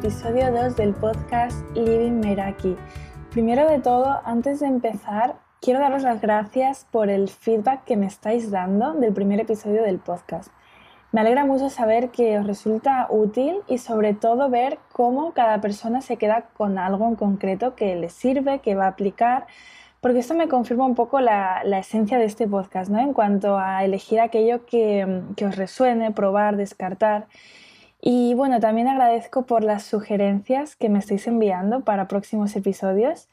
episodio 2 del podcast Living Meraki. Primero de todo, antes de empezar, quiero daros las gracias por el feedback que me estáis dando del primer episodio del podcast. Me alegra mucho saber que os resulta útil y sobre todo ver cómo cada persona se queda con algo en concreto que le sirve, que va a aplicar, porque esto me confirma un poco la, esencia de este podcast, ¿no? En cuanto a elegir aquello que, que os resuene, probar, descartar. Y bueno, también agradezco por las sugerencias que me estáis enviando para próximos episodios.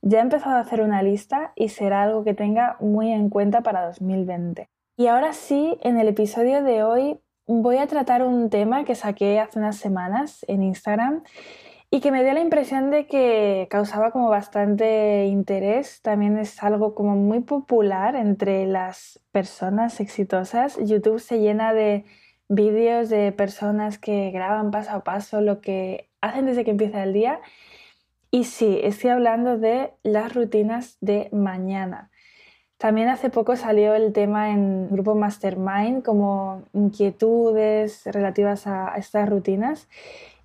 Ya he empezado a hacer una lista y será algo que tenga muy en cuenta para 2020. Y ahora sí, en el episodio de hoy voy a tratar un tema que saqué hace unas semanas en Instagram y que me dio la impresión de que causaba como bastante interés. También es algo como muy popular entre las personas exitosas. YouTube se llena de vídeos de personas que graban paso a paso lo que hacen desde que empieza el día. Y sí, estoy hablando de las rutinas de mañana. También hace poco salió el tema en grupo Mastermind como inquietudes relativas a, estas rutinas.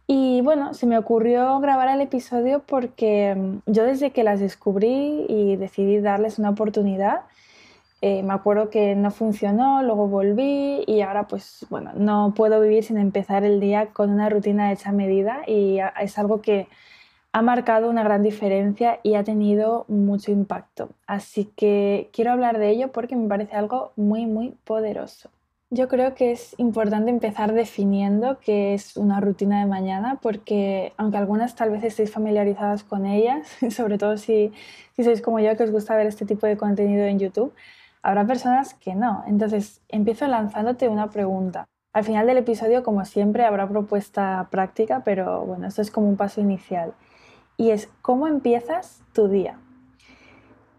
Y bueno, se me ocurrió grabar el episodio porque mm, yo desde que las descubrí y decidí darles una oportunidad, eh, me acuerdo que no funcionó, luego volví y ahora pues bueno, no puedo vivir sin empezar el día con una rutina hecha a medida y es algo que ha marcado una gran diferencia y ha tenido mucho impacto. Así que quiero hablar de ello porque me parece algo muy, muy poderoso. Yo creo que es importante empezar definiendo qué es una rutina de mañana porque aunque algunas tal vez estéis familiarizadas con ellas, sobre todo si, si sois como yo que os gusta ver este tipo de contenido en YouTube, habrá personas que no. Entonces empiezo lanzándote una pregunta. Al final del episodio, como siempre, habrá propuesta práctica, pero bueno, esto es como un paso inicial y es cómo empiezas tu día.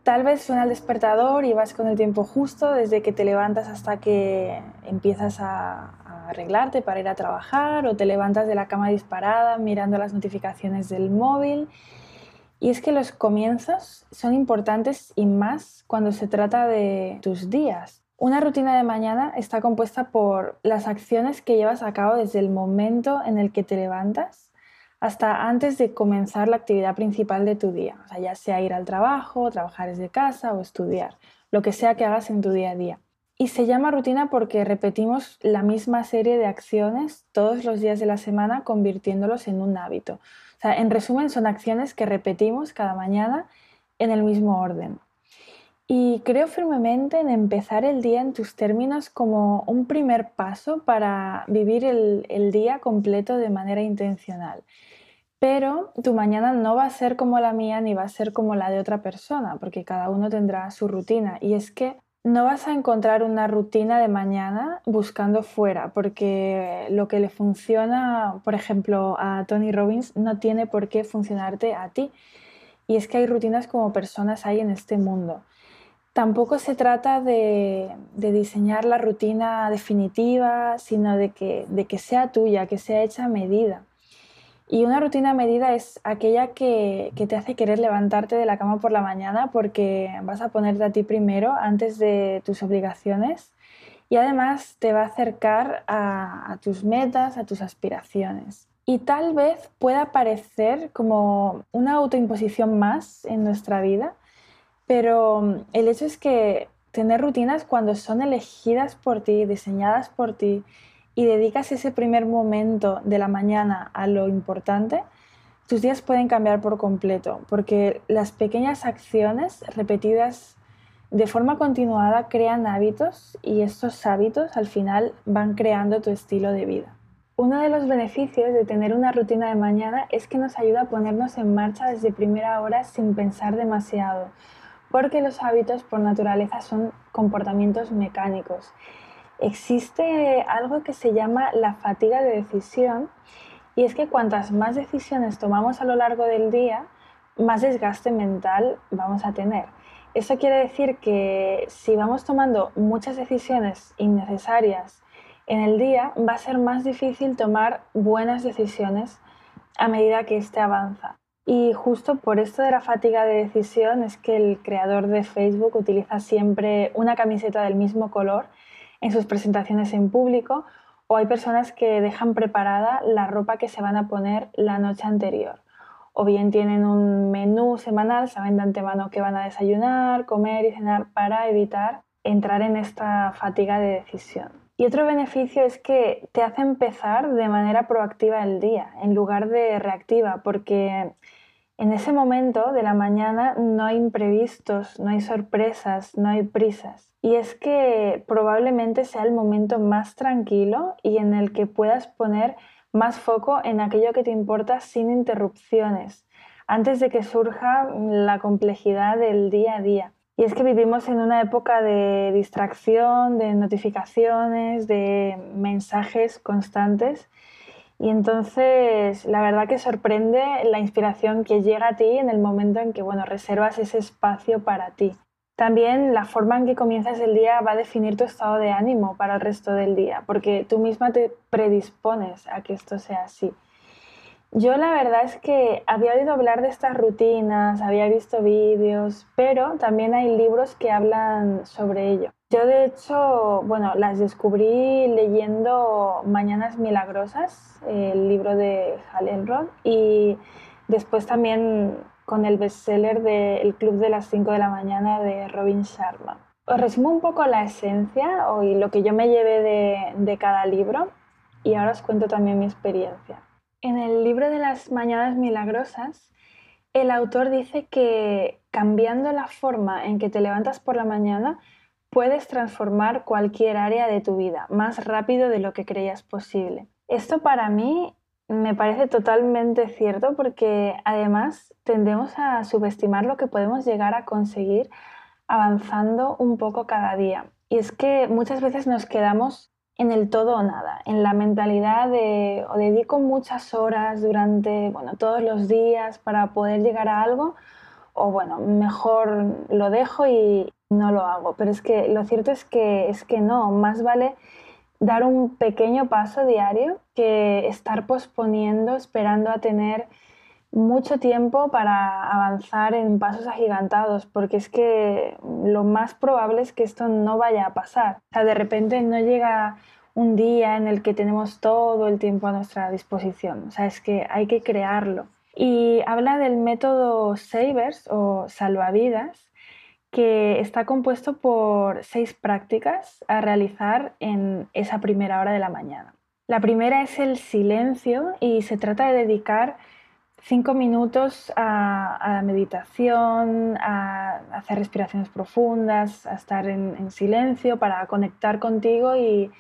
Tal vez suena el despertador y vas con el tiempo justo desde que te levantas hasta que empiezas a, arreglarte para ir a trabajar o te levantas de la cama disparada mirando las notificaciones del móvil. Y es que los comienzos son importantes y más cuando se trata de tus días. Una rutina de mañana está compuesta por las acciones que llevas a cabo desde el momento en el que te levantas hasta antes de comenzar la actividad principal de tu día, ya sea ir al trabajo, trabajar desde casa o estudiar, lo que sea que hagas en tu día a día. Y se llama rutina porque repetimos la misma serie de acciones todos los días de la semana convirtiéndolos en un hábito. En resumen, son acciones que repetimos cada mañana en el mismo orden. Y creo firmemente en empezar el día en tus términos como un primer paso para vivir el, el día completo de manera intencional. Pero tu mañana no va a ser como la mía ni va a ser como la de otra persona, porque cada uno tendrá su rutina. Y es que no vas a encontrar una rutina de mañana buscando fuera, porque lo que le funciona, por ejemplo, a Tony Robbins no tiene por qué funcionarte a ti. Y es que hay rutinas como personas hay en este mundo. Tampoco se trata de, diseñar la rutina definitiva, sino de que, de que sea tuya, que sea hecha a medida. Y una rutina medida es aquella que, te hace querer levantarte de la cama por la mañana porque vas a ponerte a ti primero antes de tus obligaciones y además te va a acercar a, a tus metas, a tus aspiraciones. Y tal vez pueda parecer como una autoimposición más en nuestra vida, pero el hecho es que tener rutinas cuando son elegidas por ti, diseñadas por ti, y dedicas ese primer momento de la mañana a lo importante, tus días pueden cambiar por completo, porque las pequeñas acciones repetidas de forma continuada crean hábitos y estos hábitos al final van creando tu estilo de vida. Uno de los beneficios de tener una rutina de mañana es que nos ayuda a ponernos en marcha desde primera hora sin pensar demasiado, porque los hábitos por naturaleza son comportamientos mecánicos existe algo que se llama la fatiga de decisión y es que cuantas más decisiones tomamos a lo largo del día, más desgaste mental vamos a tener. Eso quiere decir que si vamos tomando muchas decisiones innecesarias en el día, va a ser más difícil tomar buenas decisiones a medida que éste avanza. Y justo por esto de la fatiga de decisión es que el creador de Facebook utiliza siempre una camiseta del mismo color en sus presentaciones en público o hay personas que dejan preparada la ropa que se van a poner la noche anterior. O bien tienen un menú semanal, saben de antemano que van a desayunar, comer y cenar para evitar entrar en esta fatiga de decisión. Y otro beneficio es que te hace empezar de manera proactiva el día, en lugar de reactiva, porque en ese momento de la mañana no hay imprevistos, no hay sorpresas, no hay prisas. Y es que probablemente sea el momento más tranquilo y en el que puedas poner más foco en aquello que te importa sin interrupciones, antes de que surja la complejidad del día a día. Y es que vivimos en una época de distracción, de notificaciones, de mensajes constantes. Y entonces la verdad que sorprende la inspiración que llega a ti en el momento en que bueno, reservas ese espacio para ti. También la forma en que comienzas el día va a definir tu estado de ánimo para el resto del día, porque tú misma te predispones a que esto sea así. Yo la verdad es que había oído hablar de estas rutinas, había visto vídeos, pero también hay libros que hablan sobre ello. Yo de hecho, bueno, las descubrí leyendo Mañanas Milagrosas, el libro de Hal Elrod, y después también con el bestseller de El Club de las 5 de la mañana de Robin Sharma. Os resumo un poco la esencia y lo que yo me llevé de, de cada libro y ahora os cuento también mi experiencia. En el libro de las Mañanas Milagrosas, el autor dice que cambiando la forma en que te levantas por la mañana, puedes transformar cualquier área de tu vida más rápido de lo que creías posible. Esto para mí me parece totalmente cierto porque además tendemos a subestimar lo que podemos llegar a conseguir avanzando un poco cada día. Y es que muchas veces nos quedamos en el todo o nada, en la mentalidad de o dedico muchas horas durante bueno, todos los días para poder llegar a algo o bueno, mejor lo dejo y no lo hago. Pero es que lo cierto es que es que no, más vale dar un pequeño paso diario que estar posponiendo, esperando a tener mucho tiempo para avanzar en pasos agigantados, porque es que lo más probable es que esto no vaya a pasar. O sea, de repente no llega un día en el que tenemos todo el tiempo a nuestra disposición. O sea, es que hay que crearlo. Y habla del método Savers o salvavidas, que está compuesto por seis prácticas a realizar en esa primera hora de la mañana. La primera es el silencio y se trata de dedicar cinco minutos a, la meditación, a, hacer respiraciones profundas, a estar en, silencio para conectar contigo y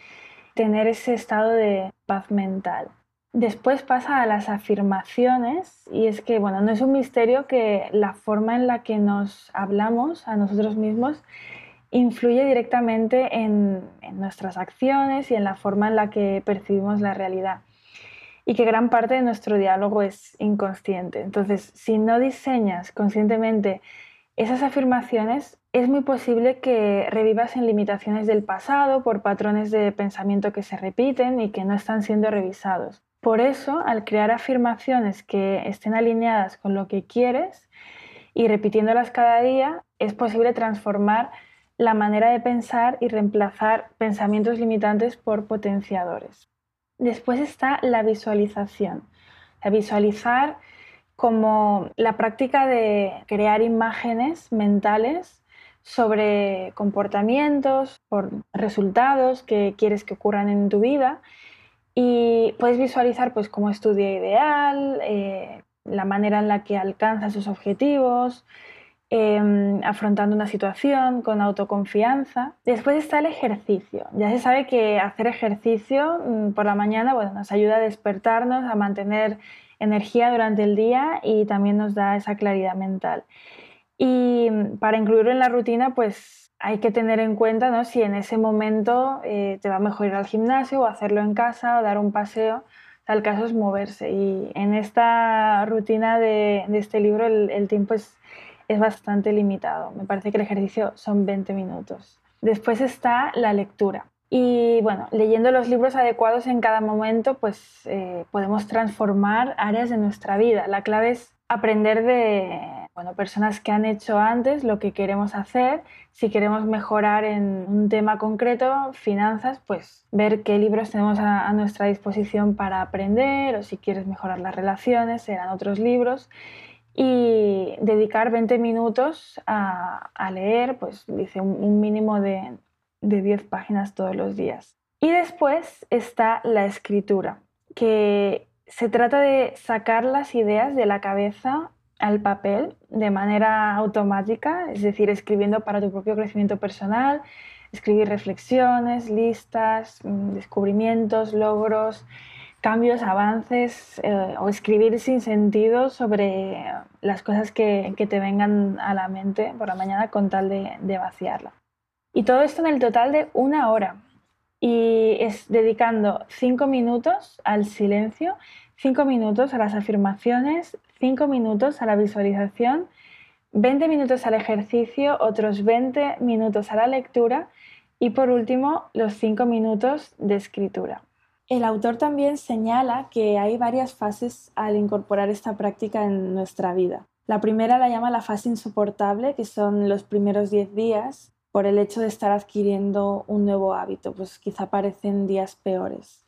tener ese estado de paz mental. Después pasa a las afirmaciones y es que, bueno, no es un misterio que la forma en la que nos hablamos a nosotros mismos influye directamente en nuestras acciones y en la forma en la que percibimos la realidad y que gran parte de nuestro diálogo es inconsciente. Entonces, si no diseñas conscientemente esas afirmaciones, es muy posible que revivas en limitaciones del pasado por patrones de pensamiento que se repiten y que no están siendo revisados. Por eso, al crear afirmaciones que estén alineadas con lo que quieres y repitiéndolas cada día, es posible transformar la manera de pensar y reemplazar pensamientos limitantes por potenciadores. Después está la visualización. La visualizar como la práctica de crear imágenes mentales sobre comportamientos, por resultados que quieres que ocurran en tu vida y puedes visualizar pues como es tu día ideal, eh, la manera en la que alcanzas sus objetivos, Em, afrontando una situación con autoconfianza. Después está el ejercicio. Ya se sabe que hacer ejercicio mm, por la mañana bueno, nos ayuda a despertarnos, a mantener energía durante el día y también nos da esa claridad mental. Y mm, para incluirlo en la rutina, pues hay que tener en cuenta ¿no? si en ese momento eh, te va mejor ir al gimnasio o hacerlo en casa o dar un paseo. Tal caso es moverse. Y en esta rutina de, este libro el, tiempo es es bastante limitado. Me parece que el ejercicio son 20 minutos. Después está la lectura. Y bueno, leyendo los libros adecuados en cada momento, pues eh, podemos transformar áreas de nuestra vida. La clave es aprender de, bueno, personas que han hecho antes lo que queremos hacer. Si queremos mejorar en un tema concreto, finanzas, pues ver qué libros tenemos a, nuestra disposición para aprender o si quieres mejorar las relaciones, serán otros libros. Y dedicar 20 minutos a, leer, pues dice un, mínimo de, de 10 páginas todos los días. Y después está la escritura, que se trata de sacar las ideas de la cabeza al papel de manera automática, es decir, escribiendo para tu propio crecimiento personal, escribir reflexiones, listas, mm, descubrimientos, logros, cambios, avances eh, o escribir sin sentido sobre las cosas que, te vengan a la mente por la mañana con tal de vaciarla. Y todo esto en el total de una hora. Y es dedicando cinco minutos al silencio, cinco minutos a las afirmaciones, 5 minutos a la visualización, 20 minutos al ejercicio, otros 20 minutos a la lectura y por último los 5 minutos de escritura. El autor también señala que hay varias fases al incorporar esta práctica en nuestra vida. La primera la llama la fase insoportable, que son los primeros 10 días, por el hecho de estar adquiriendo un nuevo hábito, pues quizá parecen días peores.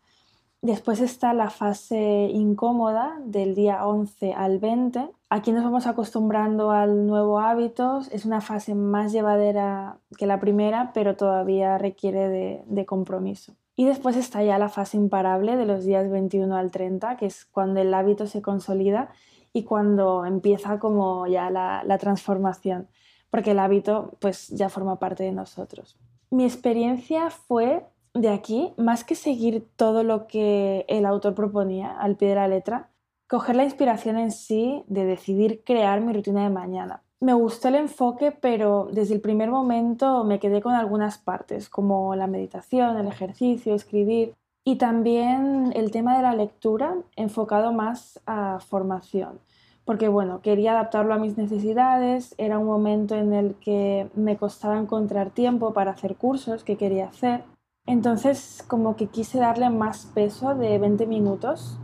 Después está la fase incómoda del día 11 al 20. Aquí nos vamos acostumbrando al nuevo hábito. Es una fase más llevadera que la primera, pero todavía requiere de, compromiso. Y después está ya la fase imparable de los días 21 al 30, que es cuando el hábito se consolida y cuando empieza como ya la, la transformación, porque el hábito pues ya forma parte de nosotros. Mi experiencia fue de aquí, más que seguir todo lo que el autor proponía al pie de la letra, coger la inspiración en sí de decidir crear mi rutina de mañana. Me gustó el enfoque, pero desde el primer momento me quedé con algunas partes, como la meditación, el ejercicio, escribir, y también el tema de la lectura enfocado más a formación, porque bueno, quería adaptarlo a mis necesidades, era un momento en el que me costaba encontrar tiempo para hacer cursos que quería hacer entonces como que quise darle más peso de 20 minutos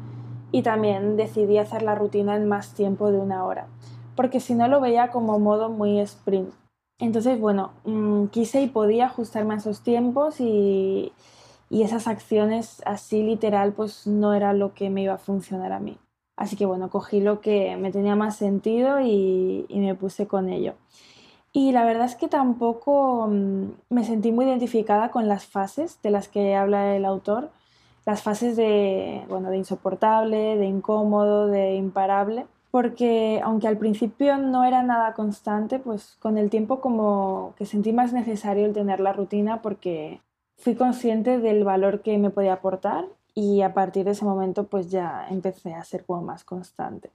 y también decidí hacer la rutina en más tiempo de una hora, porque si no lo veía como modo muy sprint. Entonces, bueno, mm, quise y podía ajustarme a esos tiempos y, esas acciones así literal pues no era lo que me iba a funcionar a mí. Así que bueno, cogí lo que me tenía más sentido y me puse con ello. Y la verdad es que tampoco mm, me sentí muy identificada con las fases de las que habla el autor, las fases de, bueno, de insoportable, de incómodo, de imparable, porque aunque al principio no era nada constante, pues con el tiempo como que sentí más necesario el tener la rutina porque fui consciente del valor que me podía aportar y a partir de ese momento pues ya empecé a ser como más constante.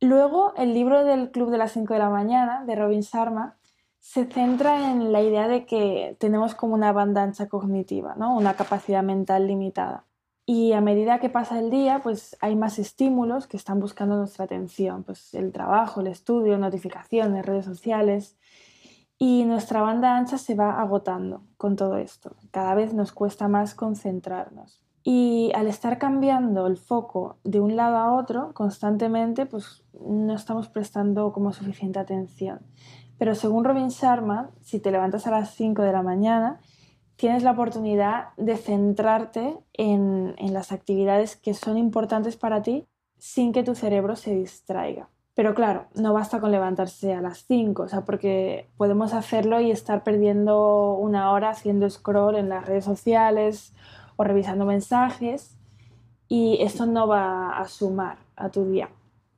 Luego, el libro del Club de las 5 de la mañana de Robin Sharma se centra en la idea de que tenemos como una banda ancha cognitiva, ¿no? una capacidad mental limitada. Y a medida que pasa el día, pues hay más estímulos que están buscando nuestra atención, pues el trabajo, el estudio, notificaciones, redes sociales. Y nuestra banda ancha se va agotando con todo esto. Cada vez nos cuesta más concentrarnos. Y al estar cambiando el foco de un lado a otro constantemente, pues no estamos prestando como suficiente atención. Pero según Robin Sharma, si te levantas a las 5 de la mañana, tienes la oportunidad de centrarte en, las actividades que son importantes para ti sin que tu cerebro se distraiga. Pero claro, no basta con levantarse a las 5, o sea, porque podemos hacerlo y estar perdiendo una hora haciendo scroll en las redes sociales o revisando mensajes y esto no va a sumar a tu día.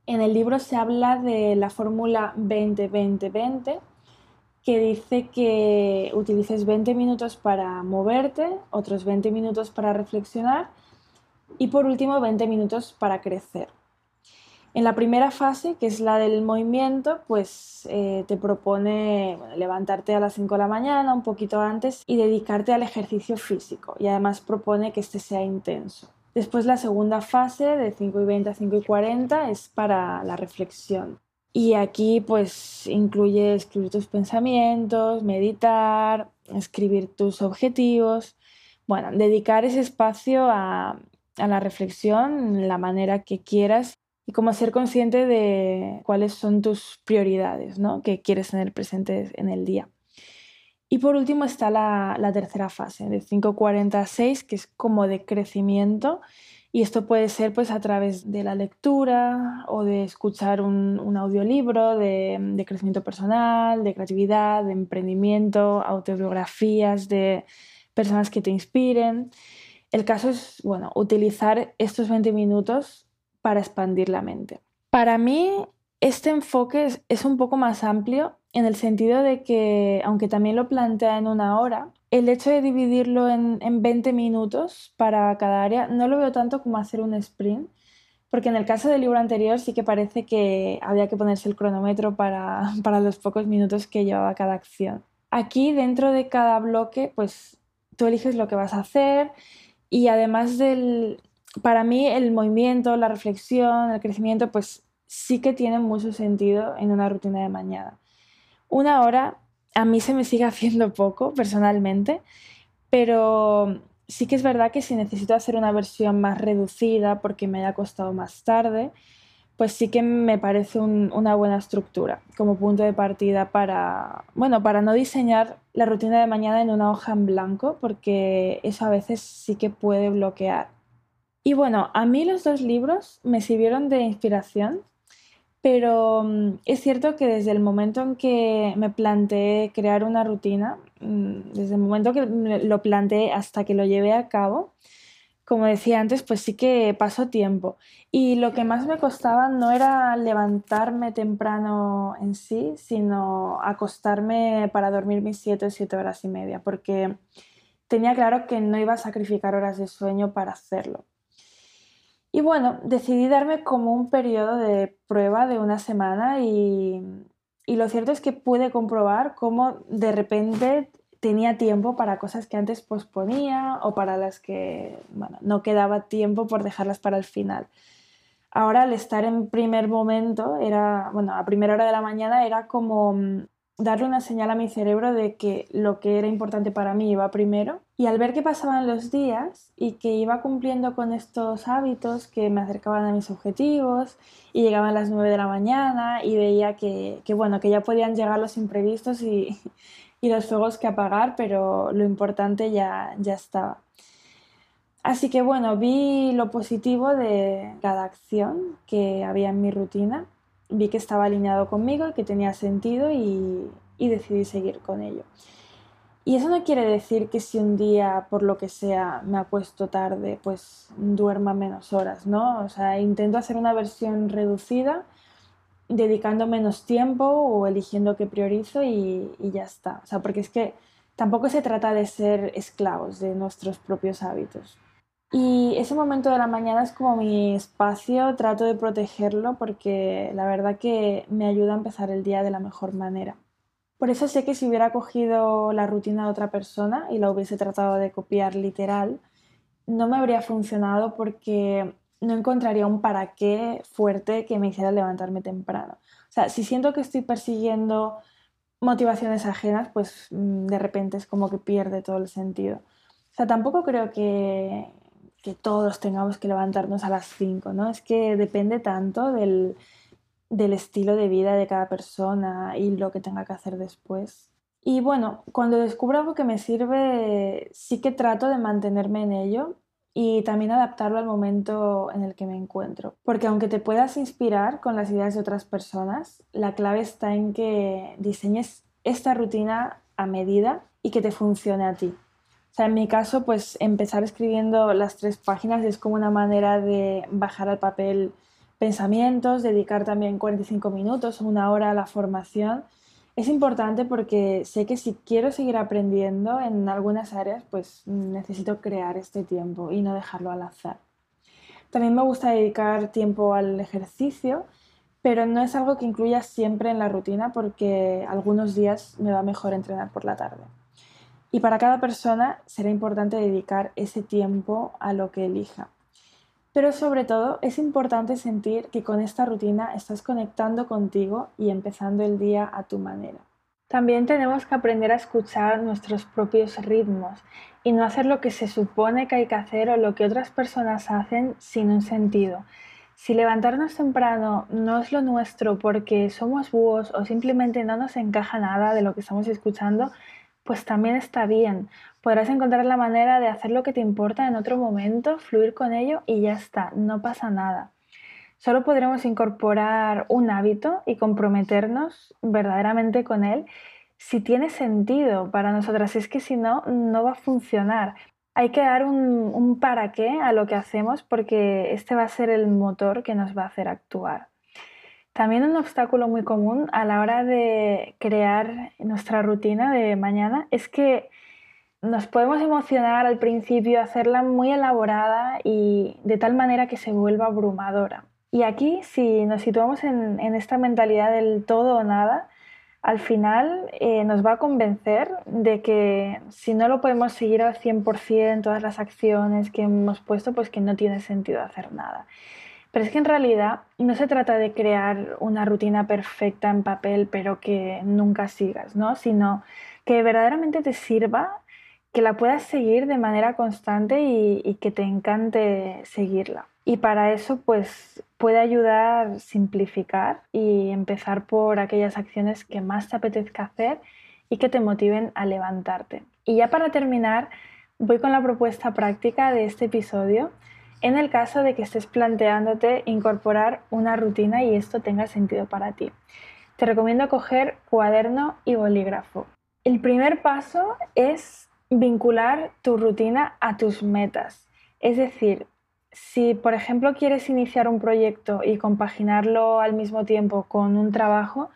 En el libro se habla de la fórmula 20-20-20, que dice que utilices 20 minutos para moverte, otros 20 minutos para reflexionar y por último 20 minutos para crecer. En la primera fase, que es la del movimiento, pues eh, te propone levantarte a las 5 de la mañana, un poquito antes, y dedicarte al ejercicio físico. Y además propone que este sea intenso. Después la segunda fase de 5 y 20 a 5 y 40 es para la reflexión. Y aquí pues incluye escribir tus pensamientos, meditar, escribir tus objetivos. Bueno, dedicar ese espacio a, la reflexión, la manera que quieras y como ser consciente de cuáles son tus prioridades, ¿no? Que quieres tener presentes en el día. Y por último está la, tercera fase, de 5.46, que es como de crecimiento. Y esto puede ser pues a través de la lectura o de escuchar un, audiolibro de, de, crecimiento personal, de creatividad, de emprendimiento, autobiografías de personas que te inspiren. El caso es, bueno, utilizar estos 20 minutos para expandir la mente. Para mí, este enfoque es, un poco más amplio en el sentido de que, aunque también lo plantea en una hora, el hecho de dividirlo en, 20 minutos para cada área no lo veo tanto como hacer un sprint, porque en el caso del libro anterior sí que parece que había que ponerse el cronómetro para, para los pocos minutos que llevaba cada acción. Aquí, dentro de cada bloque, pues tú eliges lo que vas a hacer y además del, para mí el movimiento, la reflexión, el crecimiento, pues sí que tienen mucho sentido en una rutina de mañana. Una hora a mí se me sigue haciendo poco personalmente, pero sí que es verdad que si necesito hacer una versión más reducida porque me haya costado más tarde, pues sí que me parece una buena estructura como punto de partida para, bueno, para no diseñar la rutina de mañana en una hoja en blanco, porque eso a veces sí que puede bloquear. Y bueno, a mí los dos libros me sirvieron de inspiración, pero mm, es cierto que desde el momento en que me planteé crear una rutina, mm, desde el momento que lo planteé hasta que lo llevé a cabo, como decía antes, pues sí que pasó tiempo. Y lo que más me costaba no era levantarme temprano en sí, sino acostarme para dormir mis siete o siete horas y media, porque tenía claro que no iba a sacrificar horas de sueño para hacerlo. Y bueno, decidí darme como un periodo de prueba de una semana y, lo cierto es que pude comprobar cómo de repente tenía tiempo para cosas que antes posponía o para las que no quedaba tiempo por dejarlas para el final. Ahora al estar en primer momento, era, bueno, a primera hora de la mañana era como mm, darle una señal a mi cerebro de que lo que era importante para mí iba primero. Y al ver que pasaban los días y que iba cumpliendo con estos hábitos que me acercaban a mis objetivos y llegaban las 9 de la mañana y veía que, bueno, que ya podían llegar los imprevistos y, y, los fuegos que apagar, pero lo importante ya, ya estaba. Así que bueno, vi lo positivo de cada acción que había en mi rutina vi que estaba alineado conmigo y que tenía sentido y, decidí seguir con ello. Y eso no quiere decir que si un día, por lo que sea, me acuesto tarde, pues duerma menos horas, ¿no? O sea, intento hacer una versión reducida, dedicando menos tiempo o eligiendo qué priorizo y, y, ya está. O sea, porque es que tampoco se trata de ser esclavos de nuestros propios hábitos. Y ese momento de la mañana es como mi espacio, trato de protegerlo porque la verdad que me ayuda a empezar el día de la mejor manera. Por eso sé que si hubiera cogido la rutina de otra persona y la hubiese tratado de copiar literal, no me habría funcionado porque no encontraría un para qué fuerte que me hiciera levantarme temprano. O sea, si siento que estoy persiguiendo motivaciones ajenas, pues mm, de repente es como que pierde todo el sentido. O sea, tampoco creo que, que todos tengamos que levantarnos a las 5, ¿no? Es que depende tanto del, del estilo de vida de cada persona y lo que tenga que hacer después. Y bueno, cuando descubro algo que me sirve, sí que trato de mantenerme en ello y también adaptarlo al momento en el que me encuentro. Porque aunque te puedas inspirar con las ideas de otras personas, la clave está en que diseñes esta rutina a medida y que te funcione a ti. Sea, en mi caso, pues empezar escribiendo las tres páginas es como una manera de bajar al papel pensamientos, dedicar también 45 minutos o una hora a la formación. Es importante porque sé que si quiero seguir aprendiendo en algunas áreas, pues necesito crear este tiempo y no dejarlo al azar. También me gusta dedicar tiempo al ejercicio, pero no es algo que incluya siempre en la rutina porque algunos días me va mejor entrenar por la tarde. Y para cada persona será importante dedicar ese tiempo a lo que elija. Pero sobre todo es importante sentir que con esta rutina estás conectando contigo y empezando el día a tu manera. También tenemos que aprender a escuchar nuestros propios ritmos y no hacer lo que se supone que hay que hacer o lo que otras personas hacen sin un sentido, Si levantarnos temprano no es lo nuestro porque somos búhos o simplemente no nos encaja nada de lo que estamos escuchando, pues también está bien. Podrás encontrar la manera de hacer lo que te importa en otro momento, fluir con ello y ya está, no pasa nada. Solo podremos incorporar un hábito y comprometernos verdaderamente con él si tiene sentido para nosotras. Es que si no, no va a funcionar hay que dar un, para qué a lo que hacemos porque este va a ser el motor que nos va a hacer actuar. También un obstáculo muy común a la hora de crear nuestra rutina de mañana es que nos podemos emocionar al principio, hacerla muy elaborada y de tal manera que se vuelva abrumadora. Y aquí, si nos situamos en esta mentalidad del todo o nada, al final eh, nos va a convencer de que si no lo podemos seguir al 100% todas las acciones que hemos puesto, pues que no tiene sentido hacer nada. Pero es que en realidad no se trata de crear una rutina perfecta en papel, pero que nunca sigas, ¿no? Sino que verdaderamente te sirva, que la puedas seguir de manera constante y que te encante seguirla. Y para eso, pues puede ayudar simplificar y empezar por aquellas acciones que más te apetezca hacer y que te motiven a levantarte. Y ya para terminar, voy con la propuesta práctica de este episodio en el caso de que estés planteándote incorporar una rutina y esto tenga sentido para ti. Te recomiendo coger cuaderno y bolígrafo. El primer paso es vincular tu rutina a tus metas. Es decir, si, por ejemplo, quieres iniciar un proyecto y compaginarlo al mismo tiempo con un trabajo,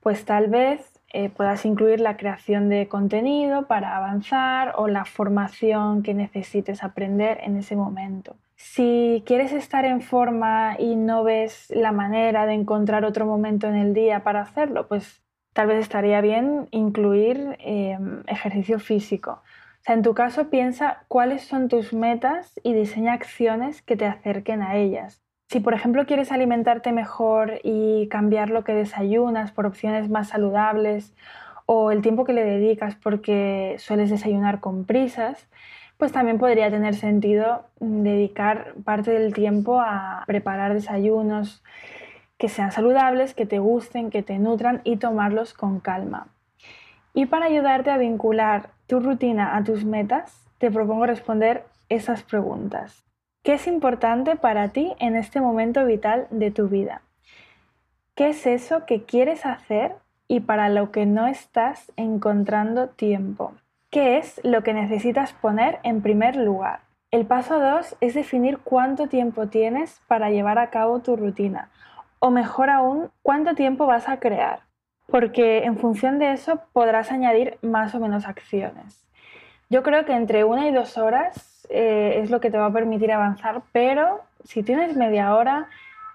pues tal vez eh, puedas incluir la creación de contenido para avanzar o la formación que necesites aprender en ese momento. Si quieres estar en forma y no ves la manera de encontrar otro momento en el día para hacerlo, pues tal vez estaría bien incluir em, ejercicio físico o sea, en tu caso piensa cuáles son tus metas y diseña acciones que te acerquen a ellas. Si por ejemplo quieres alimentarte mejor y cambiar lo que desayunas por opciones más saludables o el tiempo que le dedicas porque sueles desayunar con prisas, pues también podría tener sentido dedicar parte del tiempo a preparar desayunos que sean saludables, que te gusten, que te nutran y tomarlos con calma. Y para ayudarte a vincular tu rutina a tus metas, te propongo responder esas preguntas. ¿Qué es importante para ti en este momento vital de tu vida? ¿Qué es eso que quieres hacer y para lo que no estás encontrando tiempo? ¿Qué es lo que necesitas poner en primer lugar? El paso 2 es definir cuánto tiempo tienes para llevar a cabo tu rutina o mejor aún, cuánto tiempo vas a crear porque en función de eso podrás añadir más o menos acciones. Yo creo que entre una y dos horas eh, es lo que te va a permitir avanzar, pero si tienes media hora,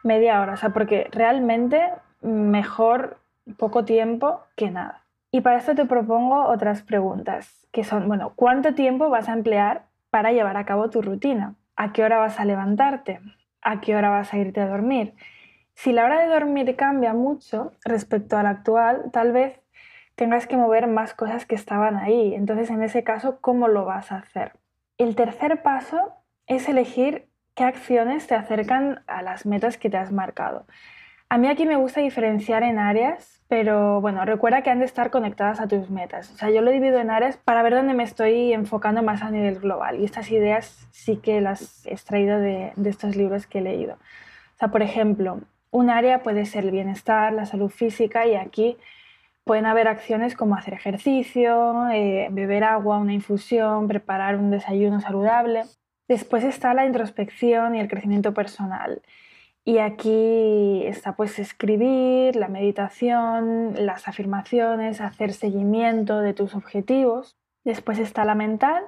media hora, o sea, porque realmente mejor poco tiempo que nada. Y para esto te propongo otras preguntas, que son, bueno, ¿cuánto tiempo vas a emplear para llevar a cabo tu rutina? ¿A qué hora vas a levantarte? ¿A qué hora vas a irte a dormir? Si la hora de dormir cambia mucho respecto a la actual, tal vez tengas que mover más cosas que estaban ahí. Entonces, en ese caso, ¿cómo lo vas a hacer? El tercer paso es elegir qué acciones te acercan a las metas que te has marcado. A mí aquí me gusta diferenciar en áreas, pero bueno, recuerda que han de estar conectadas a tus metas. O sea, yo lo divido en áreas para ver dónde me estoy enfocando más a nivel global. Y estas ideas sí que las he extraído de, estos libros que he leído. O sea, por ejemplo, un área puede ser el bienestar, la salud física y aquí pueden haber acciones como hacer ejercicio, eh, beber agua, una infusión, preparar un desayuno saludable. Después está la introspección y el crecimiento personal. Y aquí está pues escribir, la meditación, las afirmaciones, hacer seguimiento de tus objetivos. Después está la mental,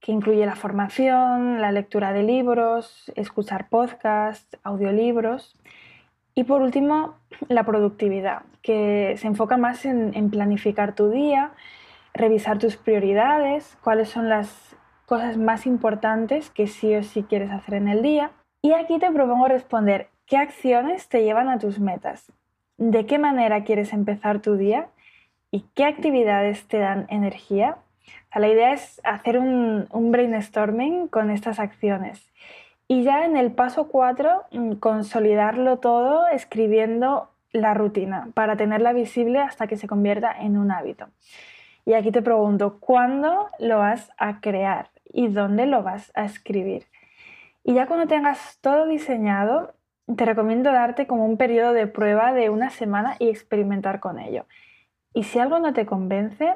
que incluye la formación, la lectura de libros, escuchar podcasts, audiolibros. Y por último, la productividad, que se enfoca más en, planificar tu día, revisar tus prioridades, cuáles son las cosas más importantes que sí o sí quieres hacer en el día. Y aquí te propongo responder qué acciones te llevan a tus metas, de qué manera quieres empezar tu día y qué actividades te dan energía. la idea es hacer un brainstorming con estas acciones Y ya en el paso 4, mm, consolidarlo todo escribiendo la rutina para tenerla visible hasta que se convierta en un hábito. Y aquí te pregunto, ¿cuándo lo vas a crear y dónde lo vas a escribir? Y ya cuando tengas todo diseñado, te recomiendo darte como un periodo de prueba de una semana y experimentar con ello. Y si algo no te convence,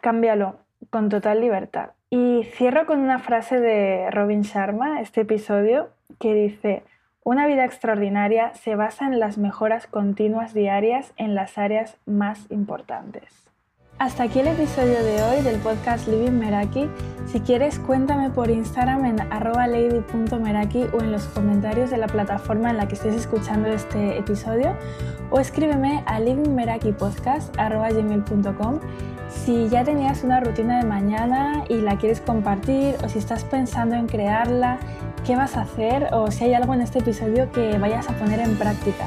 cámbialo con total libertad. Y cierro con una frase de Robin Sharma, este episodio, que dice, una vida extraordinaria se basa en las mejoras continuas diarias en las áreas más importantes. Hasta aquí el episodio de hoy del podcast Living Meraki. Si quieres, cuéntame por Instagram en lady.meraki o en los comentarios de la plataforma en la que estés escuchando este episodio o escríbeme a livingmerakipodcast.gmail.com si ya tenías una rutina de mañana y la quieres compartir o si estás pensando en crearla, qué vas a hacer o si hay algo en este episodio que vayas a poner en práctica.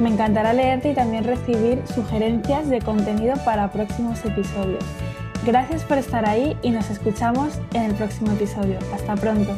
Me encantará leerte y también recibir sugerencias de contenido para próximos episodios. Gracias por estar ahí y nos escuchamos en el próximo episodio. Hasta pronto.